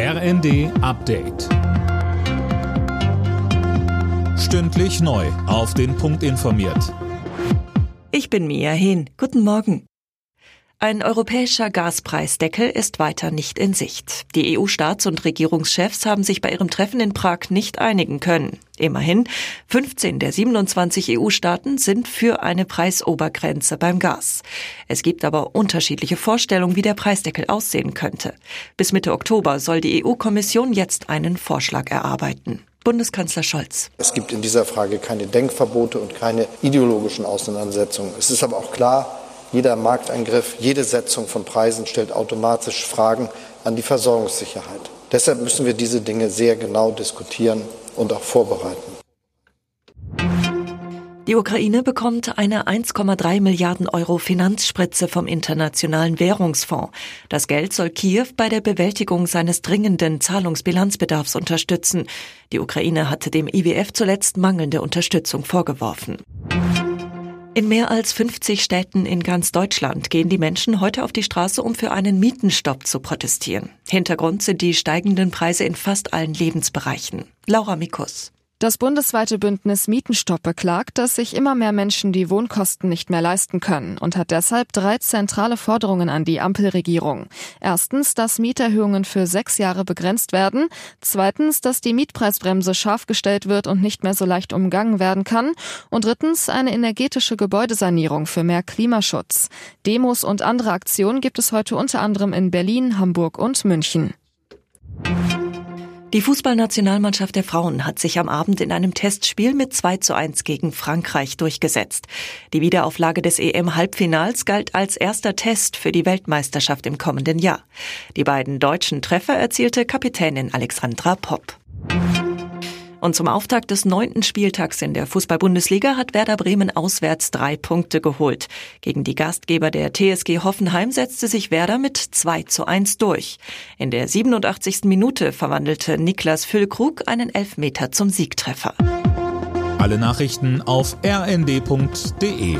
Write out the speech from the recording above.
RND Update. Stündlich neu. Auf den Punkt informiert. Ich bin Mia Hehn. Guten Morgen. Ein europäischer Gaspreisdeckel ist weiter nicht in Sicht. Die EU-Staats- und Regierungschefs haben sich bei ihrem Treffen in Prag nicht einigen können. Immerhin, 15 der 27 EU-Staaten sind für eine Preisobergrenze beim Gas. Es gibt aber unterschiedliche Vorstellungen, wie der Preisdeckel aussehen könnte. Bis Mitte Oktober soll die EU-Kommission jetzt einen Vorschlag erarbeiten. Bundeskanzler Scholz. Es gibt in dieser Frage keine Denkverbote und keine ideologischen Auseinandersetzungen. Es ist aber auch klar, jeder Markteingriff, jede Setzung von Preisen stellt automatisch Fragen an die Versorgungssicherheit. Deshalb müssen wir diese Dinge sehr genau diskutieren und auch vorbereiten. Die Ukraine bekommt eine 1,3 Milliarden Euro Finanzspritze vom Internationalen Währungsfonds. Das Geld soll Kiew bei der Bewältigung seines dringenden Zahlungsbilanzbedarfs unterstützen. Die Ukraine hatte dem IWF zuletzt mangelnde Unterstützung vorgeworfen. In mehr als 50 Städten in ganz Deutschland gehen die Menschen heute auf die Straße, um für einen Mietenstopp zu protestieren. Hintergrund sind die steigenden Preise in fast allen Lebensbereichen. Laura Mikus. Das bundesweite Bündnis Mietenstopp beklagt, dass sich immer mehr Menschen die Wohnkosten nicht mehr leisten können und hat deshalb drei zentrale Forderungen an die Ampelregierung. Erstens, dass Mieterhöhungen für sechs Jahre begrenzt werden. Zweitens, dass die Mietpreisbremse scharf gestellt wird und nicht mehr so leicht umgangen werden kann. Und drittens, eine energetische Gebäudesanierung für mehr Klimaschutz. Demos und andere Aktionen gibt es heute unter anderem in Berlin, Hamburg und München. Die Fußballnationalmannschaft der Frauen hat sich am Abend in einem Testspiel mit 2 zu 1 gegen Frankreich durchgesetzt. Die Wiederauflage des EM-Halbfinals galt als erster Test für die Weltmeisterschaft im kommenden Jahr. Die beiden deutschen Treffer erzielte Kapitänin Alexandra Popp. Und zum Auftakt des neunten Spieltags in der Fußball-Bundesliga hat Werder Bremen auswärts drei Punkte geholt. Gegen die Gastgeber der TSG Hoffenheim setzte sich Werder mit 2 zu 1 durch. In der 87. Minute verwandelte Niklas Füllkrug einen Elfmeter zum Siegtreffer. Alle Nachrichten auf rnd.de